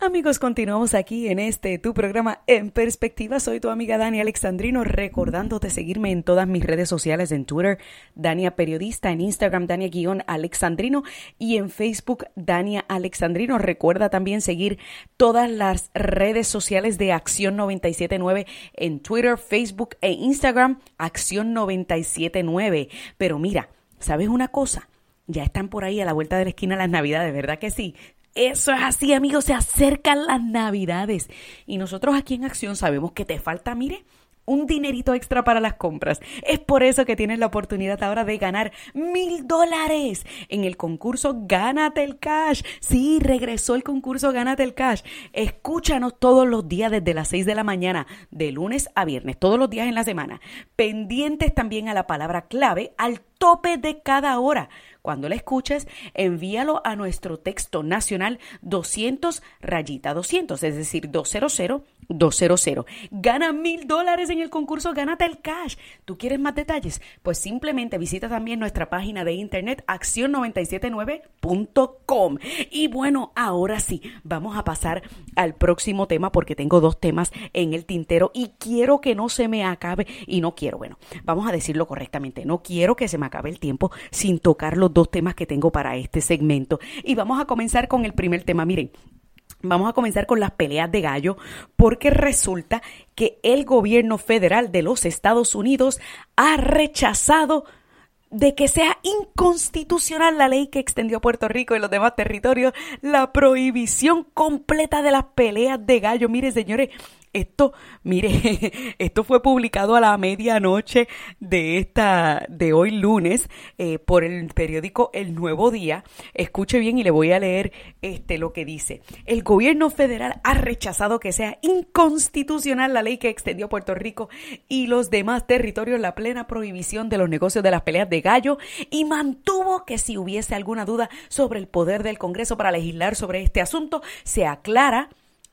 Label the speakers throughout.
Speaker 1: Amigos, continuamos aquí en este tu programa En Perspectiva. Soy tu amiga Dani Alexandrino, recordándote seguirme en todas mis redes sociales, en Twitter, Dania Periodista, en Instagram, Dania-Alexandrino y en Facebook, Dania Alexandrino. Recuerda también seguir todas las redes sociales de Acción 979 en Twitter, Facebook e Instagram, Acción 979. Pero mira, ¿sabes una cosa? Ya están por ahí a la vuelta de la esquina las navidades, ¿verdad que sí? Eso es así, amigos, se acercan las navidades. Y nosotros aquí en Acción sabemos que te falta, mire, un dinerito extra para las compras. Es por eso que tienes la oportunidad ahora de ganar mil dólares en el concurso Gánate el Cash. Sí, regresó el concurso Gánate el Cash. Escúchanos todos los días desde las 6 de la mañana, de lunes a viernes, todos los días en la semana. Pendientes también a la palabra clave al tope de cada hora. Cuando la escuches, envíalo a nuestro texto nacional 200 rayita 200, es decir, 200 200. Gana mil dólares en el concurso Gánate el Cash. ¿Tú quieres más detalles? Pues simplemente visita también nuestra página de internet acción979.com. Y bueno, ahora sí, vamos a pasar al próximo tema porque tengo dos temas en el tintero y quiero que no se me acabe. Y no quiero, bueno, vamos a decirlo correctamente, no quiero que se me acabe el tiempo sin tocar dos temas que tengo para este segmento. Y vamos a comenzar con el primer tema. Miren, Vamos a comenzar con las peleas de gallo porque resulta que el gobierno federal de los Estados Unidos ha rechazado de que sea inconstitucional la ley que extendió a Puerto Rico y los demás territorios la prohibición completa de las peleas de gallo. Mire, señores, esto, mire, esto fue publicado a la medianoche de esta, de hoy lunes, eh, por el periódico El Nuevo Día. Escuche bien y le voy a leer este lo que dice. El gobierno federal ha rechazado que sea inconstitucional la ley que extendió Puerto Rico y los demás territorios la plena prohibición de los negocios de las peleas de gallo y mantuvo que si hubiese alguna duda sobre el poder del Congreso para legislar sobre este asunto, se aclara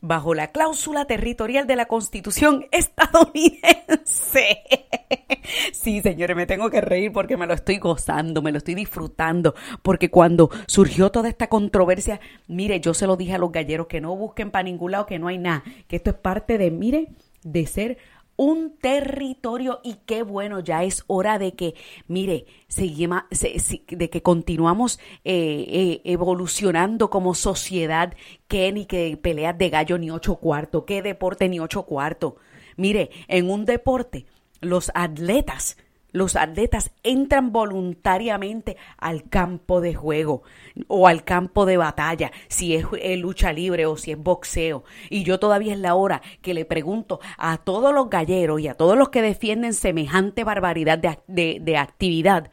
Speaker 1: bajo la cláusula territorial de la Constitución estadounidense. Sí, señores, me tengo que reír porque me lo estoy gozando, me lo estoy disfrutando, porque cuando surgió toda esta controversia, mire, yo se lo dije a los galleros que no busquen para ningún lado, que no hay nada, que esto es parte de, mire, de ser un territorio y qué bueno, ya es hora de que, mire, de que continuamos eh, eh, evolucionando como sociedad, que ni que peleas de gallo ni ocho cuartos, que deporte ni ocho cuartos. Mire, en un deporte, los atletas los atletas entran voluntariamente al campo de juego o al campo de batalla, si es eh, lucha libre o si es boxeo. Y yo todavía es la hora que le pregunto a todos los galleros y a todos los que defienden semejante barbaridad de, actividad,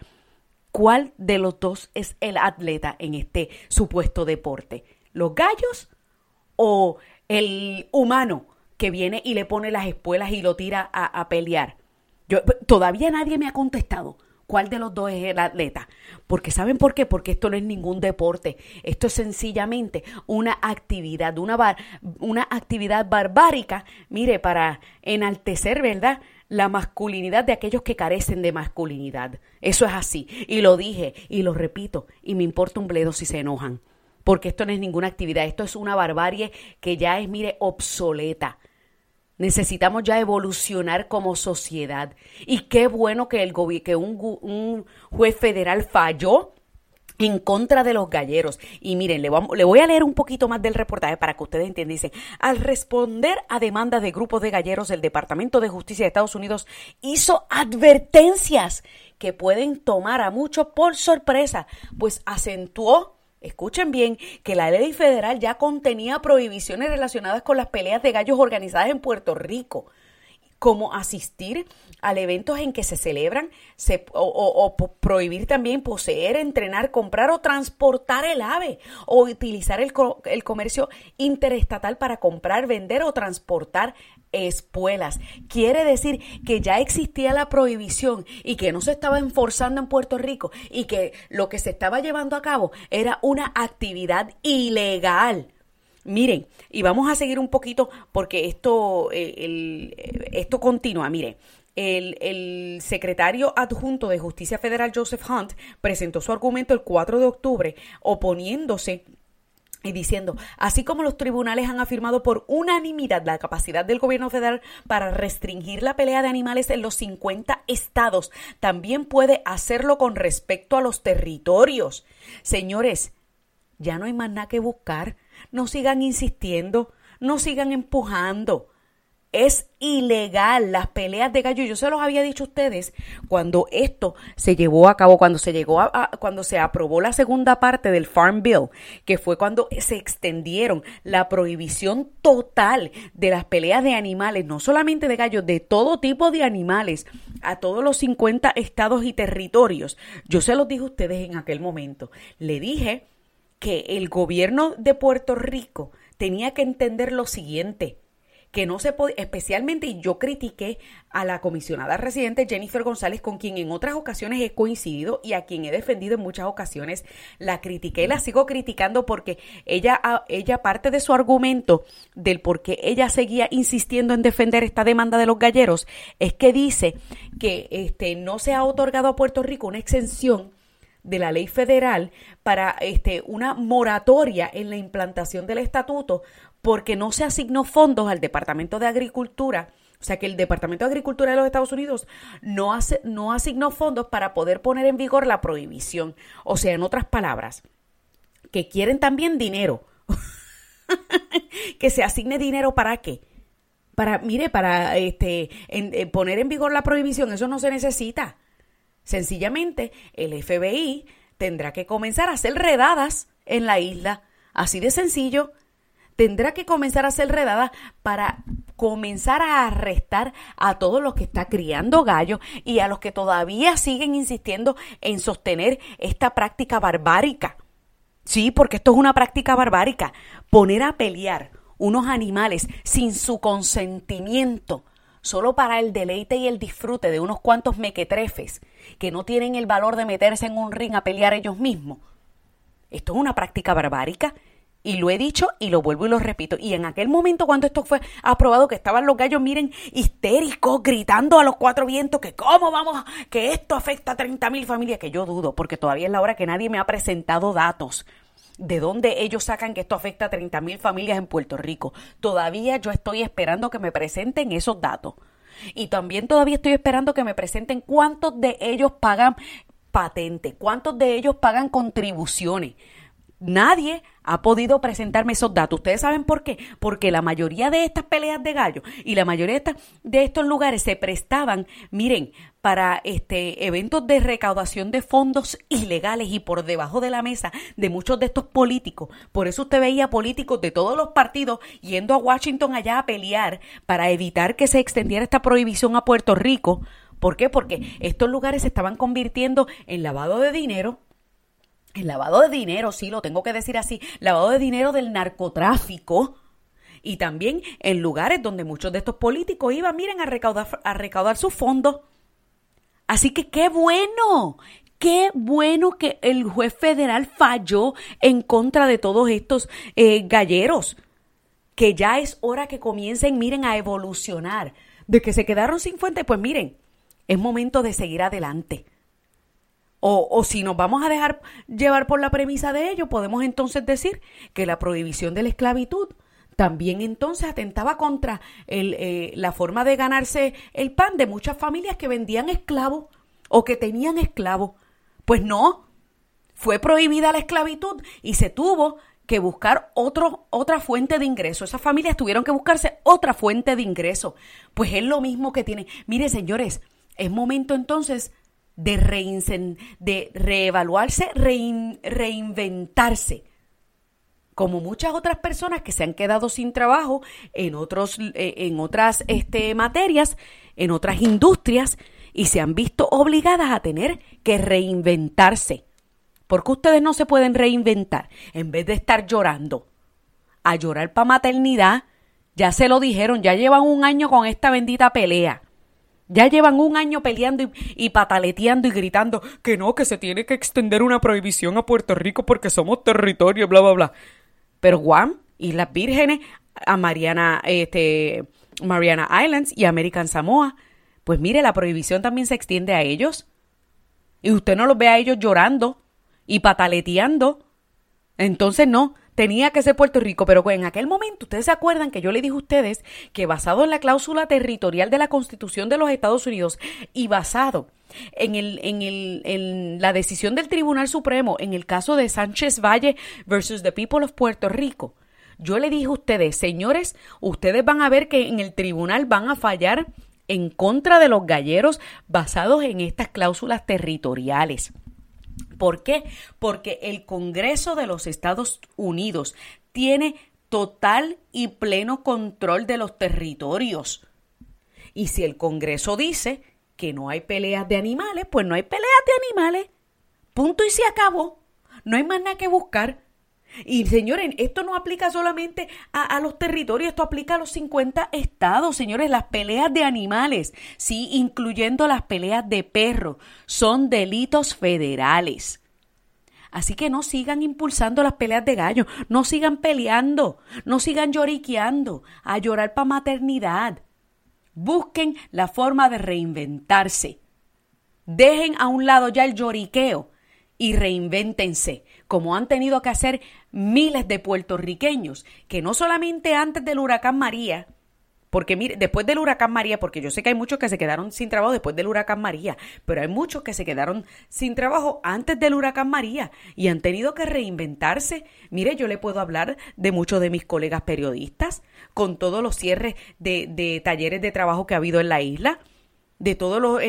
Speaker 1: ¿cuál de los dos es el atleta en este supuesto deporte? ¿Los gallos o el humano que viene y le pone las espuelas y lo tira a pelear? Todavía nadie me ha contestado cuál de los dos es el atleta. Porque ¿saben por qué? Porque esto no es ningún deporte. Esto es sencillamente una actividad, una, una actividad barbárica, mire, para enaltecer, ¿verdad? La masculinidad de aquellos que carecen de masculinidad. Eso es así. Y lo dije y lo repito y me importa un bledo si se enojan. Porque esto no es ninguna actividad, esto es una barbarie que ya es, mire, obsoleta. Necesitamos ya evolucionar como sociedad. Y qué bueno que, el que un, un juez federal falló en contra de los galleros. Y miren, le, voy a leer un poquito más del reportaje para que ustedes entiendan. Al responder a demandas de grupos de galleros, el Departamento de Justicia de Estados Unidos hizo advertencias que pueden tomar a muchos por sorpresa, pues acentuó Escuchen bien que la ley federal ya contenía prohibiciones relacionadas con las peleas de gallos organizadas en Puerto Rico, como asistir a eventos en que se celebran o, prohibir también poseer, entrenar, comprar o transportar el ave o utilizar el, el comercio interestatal para comprar, vender o transportar espuelas. Quiere decir que ya existía la prohibición y que no se estaba enforzando en Puerto Rico y que lo que se estaba llevando a cabo era una actividad ilegal. Miren, y vamos a seguir un poquito porque esto, eh, el, esto continúa. Miren, el, el, secretario adjunto de Justicia Federal, Joseph Hunt, presentó su argumento el 4 de octubre oponiéndose y diciendo, así como los tribunales han afirmado por unanimidad la capacidad del gobierno federal para restringir la pelea de animales en los 50 estados, también puede hacerlo con respecto a los territorios. Señores, ya no hay más nada que buscar. No sigan insistiendo, no sigan empujando. Es ilegal las peleas de gallo. Yo se los había dicho a ustedes cuando esto se llevó a cabo, cuando se llegó a, cuando se aprobó la segunda parte del Farm Bill, que fue cuando se extendieron la prohibición total de las peleas de animales, no solamente de gallos, de todo tipo de animales, a todos los 50 estados y territorios. Yo se los dije a ustedes en aquel momento. Le dije que el gobierno de Puerto Rico tenía que entender lo siguiente que no se podía, especialmente yo critiqué a la comisionada residente Jennifer González, con quien en otras ocasiones he coincidido y a quien he defendido en muchas ocasiones. La critiqué, la sigo criticando porque ella, ella parte de su argumento del por qué ella seguía insistiendo en defender esta demanda de los galleros, es que dice que este, no se ha otorgado a Puerto Rico una exención de la ley federal para este, una moratoria en la implantación del estatuto porque no se asignó fondos al Departamento de Agricultura. O sea que el Departamento de Agricultura de los Estados Unidos no, hace, no asignó fondos para poder poner en vigor la prohibición. O sea, en otras palabras, que quieren también dinero. que se asigne dinero para qué? Para, mire, para este, en, poner en vigor la prohibición, eso no se necesita. Sencillamente, el FBI tendrá que comenzar a hacer redadas en la isla. Así de sencillo tendrá que comenzar a ser redada para comenzar a arrestar a todos los que está criando gallos y a los que todavía siguen insistiendo en sostener esta práctica barbárica. Sí, porque esto es una práctica barbárica. Poner a pelear unos animales sin su consentimiento, solo para el deleite y el disfrute de unos cuantos mequetrefes que no tienen el valor de meterse en un ring a pelear ellos mismos. Esto es una práctica barbárica y lo he dicho y lo vuelvo y lo repito. Y en aquel momento cuando esto fue aprobado, que estaban los gallos, miren, histéricos, gritando a los cuatro vientos que cómo vamos, que esto afecta a 30 mil familias, que yo dudo, porque todavía es la hora que nadie me ha presentado datos de dónde ellos sacan que esto afecta a 30 mil familias en Puerto Rico. Todavía yo estoy esperando que me presenten esos datos. Y también todavía estoy esperando que me presenten cuántos de ellos pagan patente, cuántos de ellos pagan contribuciones nadie ha podido presentarme esos datos. ¿Ustedes saben por qué? Porque la mayoría de estas peleas de gallo y la mayoría de, estos lugares se prestaban, miren, para este eventos de recaudación de fondos ilegales y por debajo de la mesa de muchos de estos políticos. Por eso usted veía políticos de todos los partidos yendo a Washington allá a pelear para evitar que se extendiera esta prohibición a Puerto Rico. ¿Por qué? Porque estos lugares se estaban convirtiendo en lavado de dinero, el lavado de dinero, sí, lo tengo que decir así, lavado de dinero del narcotráfico y también en lugares donde muchos de estos políticos iban, miren, a recaudar, a recaudar sus fondos. Así que qué bueno, qué bueno que el juez federal falló en contra de todos estos eh, galleros, que ya es hora que comiencen, miren, a evolucionar. De que se quedaron sin fuente, pues miren, es momento de seguir adelante. O, si nos vamos a dejar llevar por la premisa de ello, podemos entonces decir que la prohibición de la esclavitud también entonces atentaba contra eh, la forma de ganarse el pan de muchas familias que vendían esclavos o que tenían esclavos. Pues no, fue prohibida la esclavitud y se tuvo que buscar otro, otra fuente de ingreso. Esas familias tuvieron que buscarse otra fuente de ingreso. Pues es lo mismo que tienen. Mire, señores, es momento entonces de, de reevaluarse, reinventarse. Como muchas otras personas que se han quedado sin trabajo en, otros, eh, en otras este, materias, en otras industrias, y se han visto obligadas a tener que reinventarse. porque ustedes no se pueden reinventar? En vez de estar llorando, a llorar para maternidad, ya se lo dijeron, ya llevan un año con esta bendita pelea. Ya llevan un año peleando y, pataleteando y gritando que no, que se tiene que extender una prohibición a Puerto Rico porque somos territorio, bla, bla, bla. Pero Juan, Islas Vírgenes, a Mariana, este, Mariana Islands y American Samoa. Pues mire, la prohibición también se extiende a ellos. Y usted no los ve a ellos llorando y pataleteando. Entonces no, tenía que ser Puerto Rico, pero en aquel momento ustedes se acuerdan que yo le dije a ustedes que basado en la cláusula territorial de la Constitución de los Estados Unidos y basado en, el, en, el, en la decisión del Tribunal Supremo en el caso de Sánchez Valle versus the People of Puerto Rico, yo le dije a ustedes, señores, ustedes van a ver que en el tribunal van a fallar en contra de los galleros basados en estas cláusulas territoriales. ¿Por qué? Porque el Congreso de los Estados Unidos tiene total y pleno control de los territorios. Y si el Congreso dice que no hay peleas de animales, pues no hay peleas de animales. Punto y se acabó. No hay más nada que buscar. Y señores, esto no aplica solamente a, los territorios, esto aplica a los 50 estados, señores. Las peleas de animales, sí, incluyendo las peleas de perros, son delitos federales. Así que no sigan impulsando las peleas de gallo, no sigan peleando, no sigan lloriqueando, a llorar para maternidad. Busquen la forma de reinventarse. Dejen a un lado ya el lloriqueo y reinvéntense, como han tenido que hacer miles de puertorriqueños, que no solamente antes del huracán María, porque mire, después del huracán María, porque yo sé que hay muchos que se quedaron sin trabajo después del huracán María, pero hay muchos que se quedaron sin trabajo antes del huracán María y han tenido que reinventarse. Mire, yo le puedo hablar de muchos de mis colegas periodistas, con todos los cierres de, de talleres de trabajo que ha habido en la isla, de todos los,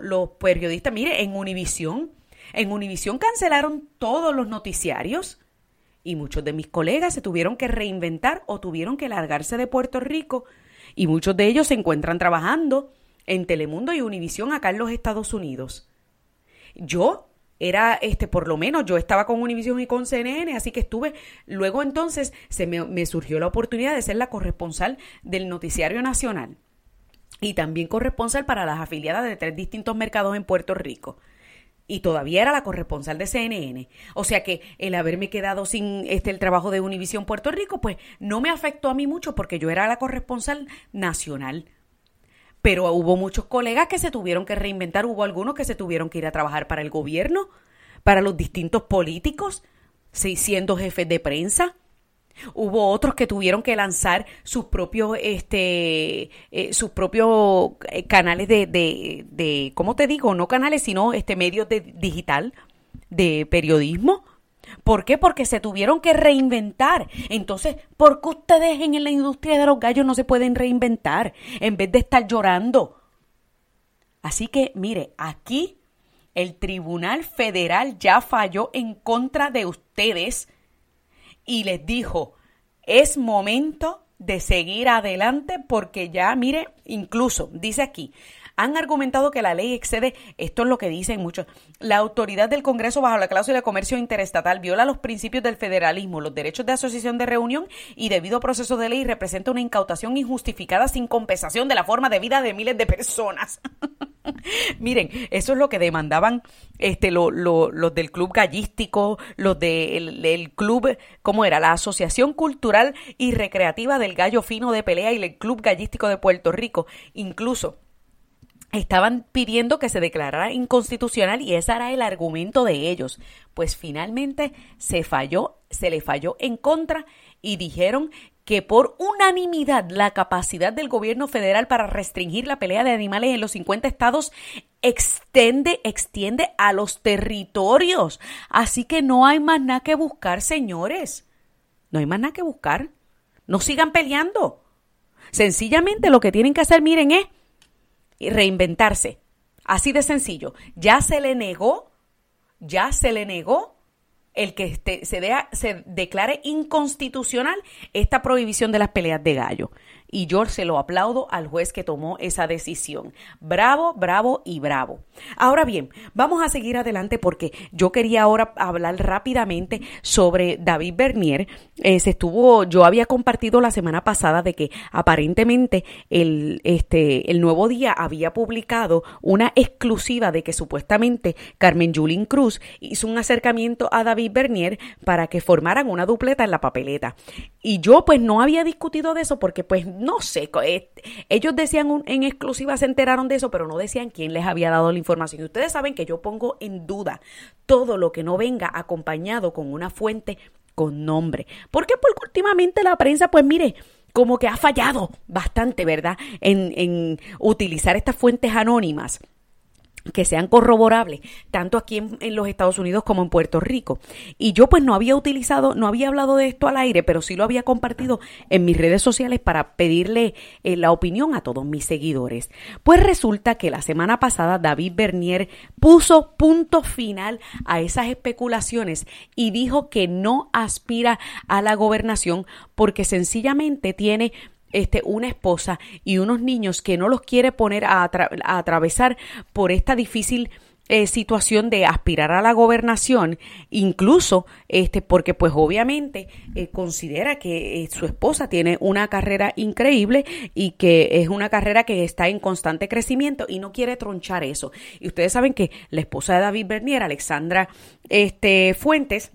Speaker 1: los periodistas. Mire, en Univisión, en Univisión cancelaron todos los noticiarios y muchos de mis colegas se tuvieron que reinventar o tuvieron que largarse de Puerto Rico y muchos de ellos se encuentran trabajando en Telemundo y Univisión acá en los Estados Unidos. Yo era, este, por lo menos yo estaba con Univisión y con CNN, así que estuve, luego entonces se me surgió la oportunidad de ser la corresponsal del Noticiario Nacional y también corresponsal para las afiliadas de tres distintos mercados en Puerto Rico y todavía era la corresponsal de CNN. O sea que el haberme quedado sin este el trabajo de Univisión Puerto Rico, pues no me afectó a mí mucho porque yo era la corresponsal nacional. Pero hubo muchos colegas que se tuvieron que reinventar, hubo algunos que se tuvieron que ir a trabajar para el gobierno, para los distintos políticos, siendo jefes de prensa. Hubo otros que tuvieron que lanzar sus propios, este, eh, sus propios eh, canales de, de, de, ¿cómo te digo? No canales, sino este medios de digital de periodismo. ¿Por qué? Porque se tuvieron que reinventar. Entonces, ¿por qué ustedes en la industria de los gallos no se pueden reinventar en vez de estar llorando? Así que, mire, aquí el Tribunal Federal ya falló en contra de ustedes y les dijo, es momento de seguir adelante porque ya, mire, incluso dice aquí, han argumentado que la ley excede, esto es lo que dicen muchos, la autoridad del Congreso bajo la cláusula de comercio interestatal viola los principios del federalismo, los derechos de asociación de reunión y debido proceso de ley representa una incautación injustificada sin compensación de la forma de vida de miles de personas. Miren, eso es lo que demandaban este, lo, los del club gallístico, los del club, ¿cómo era? La Asociación Cultural y Recreativa del Gallo Fino de Pelea y el Club Gallístico de Puerto Rico. Incluso estaban pidiendo que se declarara inconstitucional y ese era el argumento de ellos. Pues finalmente se falló, se le falló en contra y dijeron que por unanimidad la capacidad del gobierno federal para restringir la pelea de animales en los 50 estados extiende, extiende a los territorios. Así que no hay más nada que buscar, señores. No hay más nada que buscar. No sigan peleando. Sencillamente lo que tienen que hacer, miren, es reinventarse. Así de sencillo. Ya se le negó, ya se le negó el que este, se, se declare inconstitucional esta prohibición de las peleas de gallo. Y yo se lo aplaudo al juez que tomó esa decisión. Bravo, bravo y bravo. Ahora bien, vamos a seguir adelante porque yo quería ahora hablar rápidamente sobre David Bernier. Eh, se estuvo, yo había compartido la semana pasada de que aparentemente el, este, el Nuevo Día había publicado una exclusiva de que supuestamente Carmen Yulín Cruz hizo un acercamiento a David Bernier para que formaran una dupleta en la papeleta. Y yo pues no había discutido de eso porque pues no sé, eh, ellos decían en exclusiva, se enteraron de eso, pero no decían quién les había dado la información. Y ustedes saben que yo pongo en duda todo lo que no venga acompañado con una fuente con nombre. ¿Por qué? Porque últimamente la prensa, pues mire, como que ha fallado bastante, ¿verdad? En, en utilizar estas fuentes anónimas que sean corroborables, tanto aquí en, los Estados Unidos como en Puerto Rico. Y yo pues no había utilizado, no había hablado de esto al aire, pero sí lo había compartido en mis redes sociales para pedirle eh, la opinión a todos mis seguidores. Pues resulta que la semana pasada David Bernier puso punto final a esas especulaciones y dijo que no aspira a la gobernación porque sencillamente tiene este, una esposa y unos niños que no los quiere poner a, atravesar por esta difícil eh, situación de aspirar a la gobernación, incluso este, porque pues obviamente eh, considera que eh, su esposa tiene una carrera increíble y que es una carrera que está en constante crecimiento y no quiere tronchar eso. Y ustedes saben que la esposa de David Bernier, Alexandra este, Fuentes,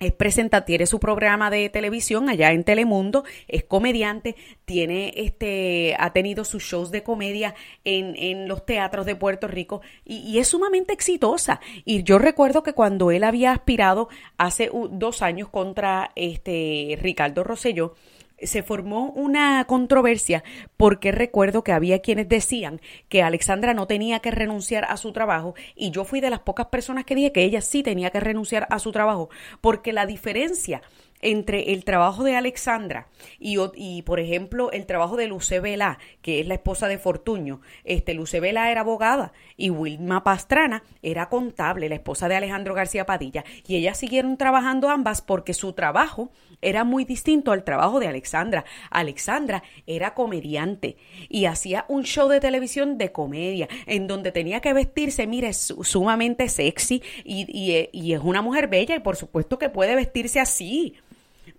Speaker 1: es presenta, tiene su programa de televisión allá en Telemundo, es comediante, tiene este, ha tenido sus shows de comedia en, en los teatros de Puerto Rico y, es sumamente exitosa. Y yo recuerdo que cuando él había aspirado hace dos años contra este Ricardo Rosselló, se formó una controversia porque recuerdo que había quienes decían que Alexandra no tenía que renunciar a su trabajo y yo fui de las pocas personas que dije que ella sí tenía que renunciar a su trabajo porque la diferencia entre el trabajo de Alexandra y, por ejemplo, el trabajo de Luce Vela, que es la esposa de Fortuño. Este, Luce Vela era abogada y Wilma Pastrana era contable, la esposa de Alejandro García Padilla. Y ellas siguieron trabajando ambas porque su trabajo era muy distinto al trabajo de Alexandra. Alexandra era comediante y hacía un show de televisión de comedia en donde tenía que vestirse, mire, sumamente sexy y, y, y es una mujer bella y por supuesto que puede vestirse así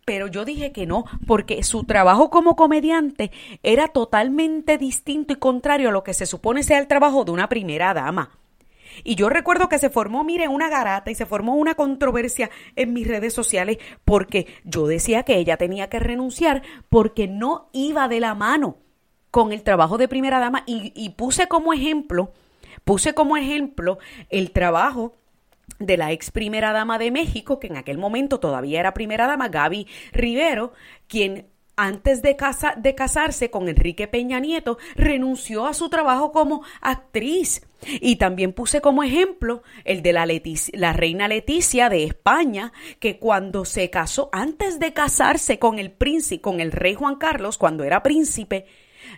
Speaker 1: pero yo dije que no, porque su trabajo como comediante era totalmente distinto y contrario a lo que se supone sea el trabajo de una primera dama. Y yo recuerdo que se formó, mire, una garata y se formó una controversia en mis redes sociales porque yo decía que ella tenía que renunciar porque no iba de la mano con el trabajo de primera dama y, puse como ejemplo, puse como ejemplo el trabajo de la ex primera dama de México, que en aquel momento todavía era primera dama, Gaby Rivero, quien antes de, casarse con Enrique Peña Nieto, renunció a su trabajo como actriz. Y también puse como ejemplo el de la, la reina Leticia de España, que cuando se casó, antes de casarse con el con el rey Juan Carlos, cuando era príncipe,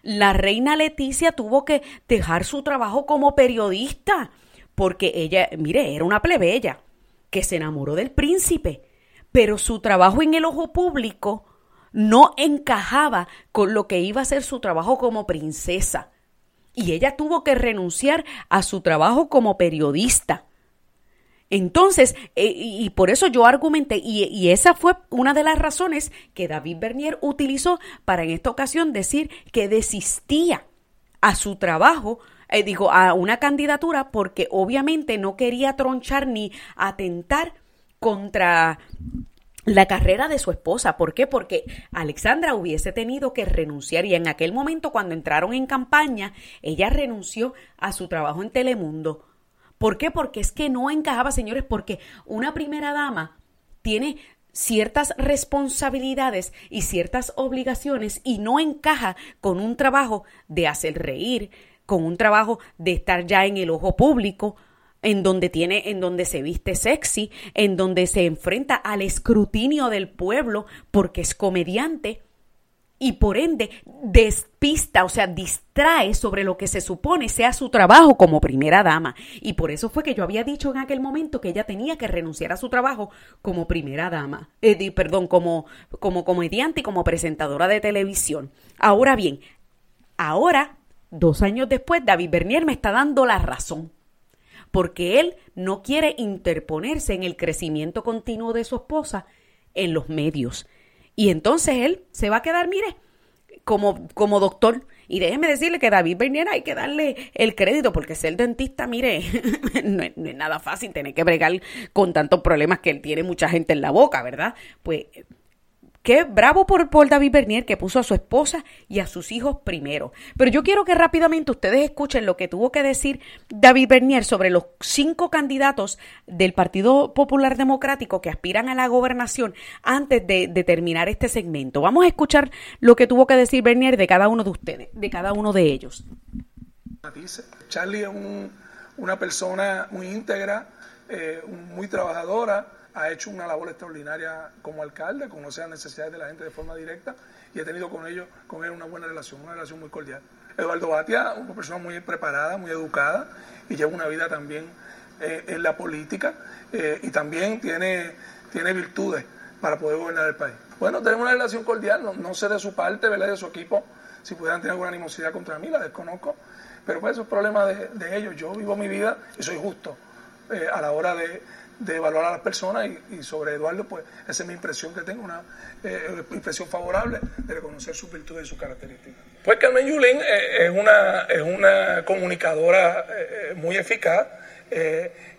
Speaker 1: la reina Leticia tuvo que dejar su trabajo como periodista porque ella, mire, era una plebeya que se enamoró del príncipe, pero su trabajo en el ojo público no encajaba con lo que iba a ser su trabajo como princesa. Y ella tuvo que renunciar a su trabajo como periodista. Entonces, eh, y por eso yo argumenté, y, y, esa fue una de las razones que David Bernier utilizó para en esta ocasión decir que desistía a su trabajo eh, digo, a una candidatura porque obviamente no quería tronchar ni atentar contra la carrera de su esposa. ¿Por qué? Porque Alexandra hubiese tenido que renunciar y en aquel momento cuando entraron en campaña, ella renunció a su trabajo en Telemundo. ¿Por qué? Porque es que no encajaba, señores, porque una primera dama tiene ciertas responsabilidades y ciertas obligaciones y no encaja con un trabajo de hacer reír, con un trabajo de estar ya en el ojo público, en donde tiene, en donde se viste sexy, en donde se enfrenta al escrutinio del pueblo porque es comediante. y por ende despista, o sea, distrae sobre lo que se supone sea su trabajo como primera dama. Y por eso fue que yo había dicho en aquel momento que ella tenía que renunciar a su trabajo como primera dama, eh, perdón, como, como comediante y como presentadora de televisión. Ahora bien, ahora, dos años después, David Bernier me está dando la razón porque él no quiere interponerse en el crecimiento continuo de su esposa en los medios. Y entonces él se va a quedar, mire, como, como doctor. Y déjeme decirle que David Bernier hay que darle el crédito, porque ser dentista, mire, no es, no es, nada fácil tener que bregar con tantos problemas que él tiene mucha gente en la boca, ¿verdad? Pues Qué bravo por, por, David Bernier que puso a su esposa y a sus hijos primero. Pero yo quiero que rápidamente ustedes escuchen lo que tuvo que decir David Bernier sobre los cinco candidatos del Partido Popular Democrático que aspiran a la gobernación antes de, terminar este segmento. Vamos a escuchar lo que tuvo que decir Bernier de cada uno de ustedes, de cada uno de ellos.
Speaker 2: Charlie es un, una persona muy íntegra, eh, muy trabajadora ha hecho una labor extraordinaria como alcalde, conoce las necesidades de la gente de forma directa y he tenido con ellos, con él una buena relación, una relación muy cordial. Eduardo Batia, una persona muy preparada, muy educada y lleva una vida también eh, en la política eh, y también tiene, tiene virtudes para poder gobernar el país. Bueno, tenemos una relación cordial, no, no sé de su parte, ¿verdad? de su equipo, si pudieran tener alguna animosidad contra mí, la desconozco, pero pues eso es problema de, ellos. Yo vivo mi vida y soy justo eh, a la hora de, de evaluar a las personas y, y, sobre Eduardo, pues esa es mi impresión que tengo, una eh, impresión favorable de reconocer sus virtudes y sus características. Pues Carmen Yulín eh, es, una, es una comunicadora eh, muy eficaz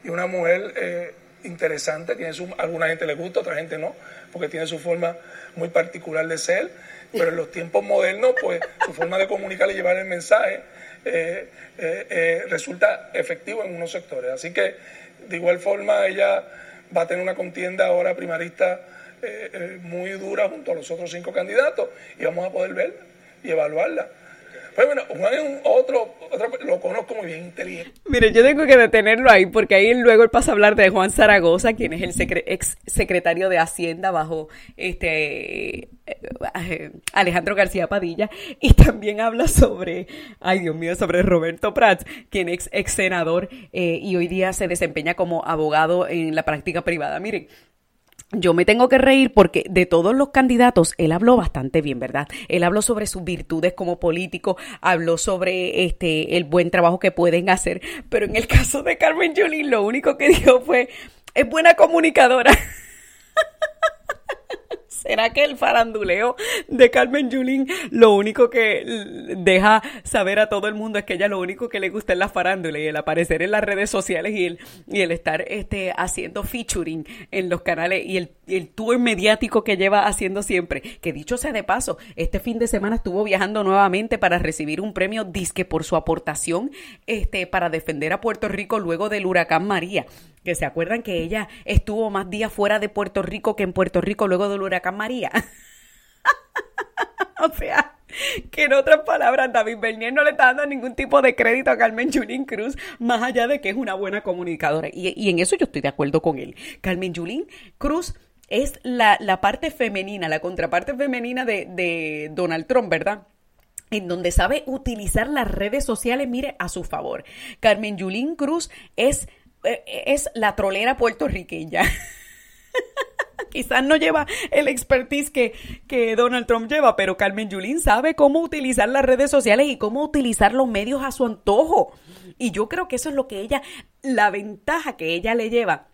Speaker 2: y una mujer interesante, tiene su, alguna gente le gusta, otra gente no, porque tiene su forma muy particular de ser, pero en los tiempos modernos, pues su forma de comunicar y llevar el mensaje resulta efectivo en unos sectores. Así que de igual forma, ella va a tener una contienda ahora primarista eh, eh, muy dura junto a los otros cinco candidatos y vamos a poder verla y evaluarla. Bueno, Juan es otro, otro, lo conozco muy bien, inteligente.
Speaker 1: Mire, yo tengo que detenerlo ahí porque ahí luego él pasa a hablar de Juan Zaragoza, quien es el ex secretario de Hacienda bajo este eh, Alejandro García Padilla y también habla sobre, ay Dios mío, sobre Roberto Prats, quien es ex senador eh, y hoy día se desempeña como abogado en la práctica privada. Miren, yo me tengo que reír porque de todos los candidatos él habló bastante bien, ¿verdad? Él habló sobre sus virtudes como político, habló sobre este el buen trabajo que pueden hacer, pero en el caso de Carmen Yulín lo único que dijo fue es buena comunicadora. ¿Será que el faranduleo de Carmen Yulín lo único que deja saber a todo el mundo es que ella lo único que le gusta es la farándula y el aparecer en las redes sociales y el, y el estar este, haciendo featuring en los canales y el, el tour mediático que lleva haciendo siempre? Que dicho sea de paso, este fin de semana estuvo viajando nuevamente para recibir un premio disque por su aportación este, para defender a Puerto Rico luego del huracán María que se acuerdan que ella estuvo más días fuera de Puerto Rico que en Puerto Rico luego del huracán María. o sea, que en otras palabras, David Bernier no le está dando ningún tipo de crédito a Carmen Yulín Cruz, más allá de que es una buena comunicadora. Y, y en eso yo estoy de acuerdo con él. Carmen Yulín Cruz es la, la parte femenina, la contraparte femenina de, de Donald Trump, ¿verdad? en donde sabe utilizar las redes sociales, mire, a su favor. Carmen Yulín Cruz es es la trolera puertorriqueña. Quizás no lleva el expertise que, que, Donald Trump lleva, pero Carmen Yulín sabe cómo utilizar las redes sociales y cómo utilizar los medios a su antojo. Y yo creo que eso es lo que ella, la ventaja que ella le lleva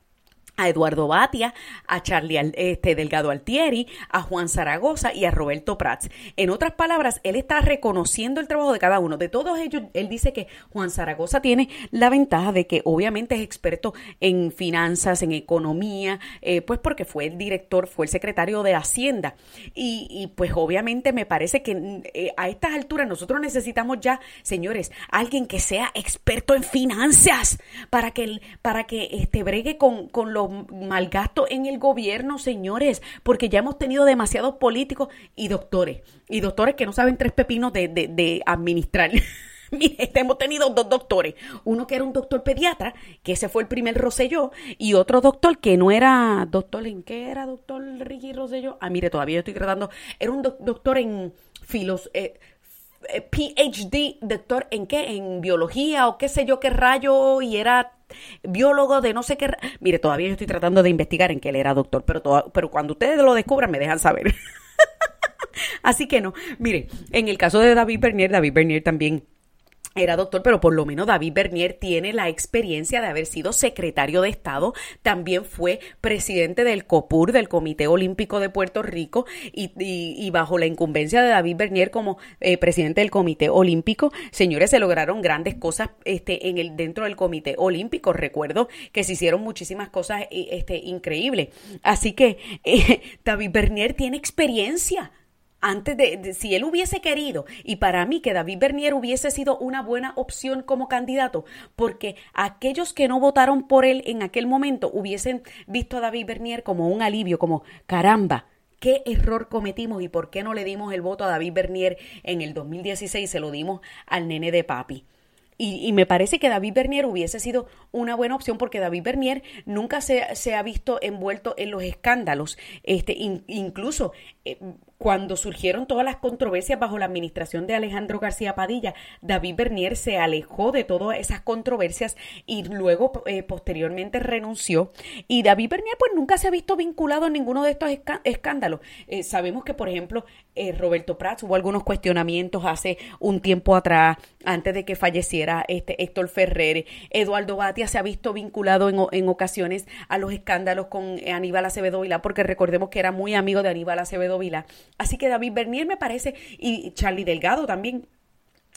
Speaker 1: a Eduardo Batia, a Charlie este, Delgado Altieri, a Juan Zaragoza y a Roberto Prats. En otras palabras, él está reconociendo el trabajo de cada uno. De todos ellos, él dice que Juan Zaragoza tiene la ventaja de que obviamente es experto en finanzas, en economía, eh, pues porque fue el director, fue el secretario de Hacienda. Y, pues obviamente me parece que eh, a estas alturas nosotros necesitamos ya, señores, alguien que sea experto en finanzas para que, para que este, bregue con, con los malgasto en el gobierno, señores, porque ya hemos tenido demasiados políticos y doctores, y doctores que no saben tres pepinos de, de, de administrar. Mire, hemos tenido dos doctores. Uno que era un doctor pediatra, que ese fue el primer Rosselló, y otro doctor que no era doctor, ¿en qué era doctor Ricky Rosselló? Ah, mire, todavía estoy tratando. Era un doctor en filos, eh, eh, PhD, doctor en qué, en biología o qué sé yo qué rayo, y era biólogo de no sé qué. Mire, todavía estoy tratando de investigar en qué él era doctor, pero, pero cuando ustedes lo descubran me dejan saber. Así que no, mire, en el caso de David Bernier, David Bernier también era doctor, pero por lo menos David Bernier tiene la experiencia de haber sido secretario de Estado, también fue presidente del COPUR, del Comité Olímpico de Puerto Rico, y, bajo la incumbencia de David Bernier como eh, presidente del Comité Olímpico, señores, se lograron grandes cosas este, en el, dentro del Comité Olímpico. Recuerdo que se hicieron muchísimas cosas este, increíbles. Así que eh, David Bernier tiene experiencia antes de, si él hubiese querido, y para mí que David Bernier hubiese sido una buena opción como candidato, porque aquellos que no votaron por él en aquel momento hubiesen visto a David Bernier como un alivio, como caramba, qué error cometimos y por qué no le dimos el voto a David Bernier en el 2016, se lo dimos al nene de papi. Y, me parece que David Bernier hubiese sido una buena opción porque David Bernier nunca se, se ha visto envuelto en los escándalos. Este, incluso eh, cuando surgieron todas las controversias bajo la administración de Alejandro García Padilla, David Bernier se alejó de todas esas controversias y luego eh, posteriormente renunció. Y David Bernier pues nunca se ha visto vinculado a ninguno de estos escándalos. Eh, sabemos que, por ejemplo, eh, Roberto Prats hubo algunos cuestionamientos hace un tiempo atrás, antes de que falleciera este Héctor Ferrer. Eduardo Batia se ha visto vinculado en, en ocasiones a los escándalos con Aníbal Acevedo Vila, porque recordemos que era muy amigo de Aníbal Acevedo Vila. Así que David Bernier me parece, y Charlie Delgado también,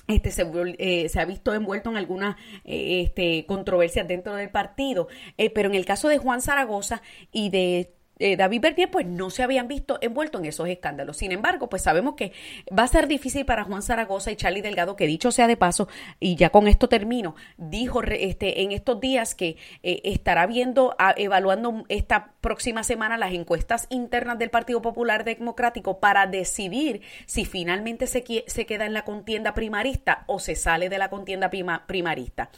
Speaker 1: este, se, eh, ha visto envuelto en algunas eh, este, controversias dentro del partido. Eh, pero en el caso de Juan Zaragoza y de David Bernier pues no se habían visto envueltos en esos escándalos. Sin embargo, pues sabemos que va a ser difícil para Juan Zaragoza y Charlie Delgado, que dicho sea de paso, y ya con esto termino, dijo este, en estos días que estará viendo, evaluando esta próxima semana las encuestas internas del Partido Popular Democrático para decidir si finalmente se, se queda en la contienda primarista o se sale de la contienda primarista.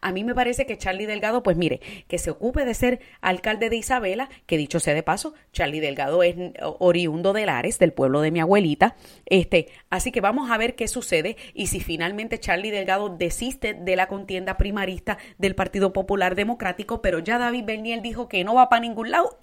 Speaker 1: A mí me parece que Charlie Delgado, pues mire, que se ocupe de ser alcalde de Isabela, que dicho sea de paso, Charlie Delgado es oriundo de Lares, del pueblo de mi abuelita. Este, así que vamos a ver qué sucede y si finalmente Charlie Delgado desiste de la contienda primarista del Partido Popular Democrático, pero ya David Bernier dijo que no va para ningún lado.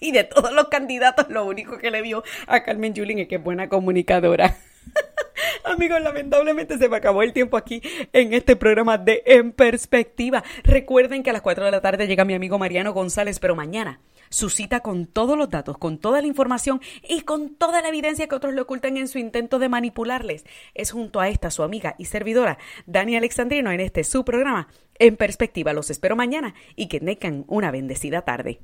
Speaker 1: Y de todos los candidatos, lo único que le vio a Carmen Yulín es que es buena comunicadora. Amigos, lamentablemente se me acabó el tiempo aquí en este programa de En Perspectiva. Recuerden que a las 4 de la tarde llega mi amigo Mariano González, pero mañana su cita con todos los datos, con toda la información y con toda la evidencia que otros le ocultan en su intento de manipularles. Es junto a esta su amiga y servidora, Dani Alexandrino, en este su programa En Perspectiva. Los espero mañana y que tengan una bendecida tarde.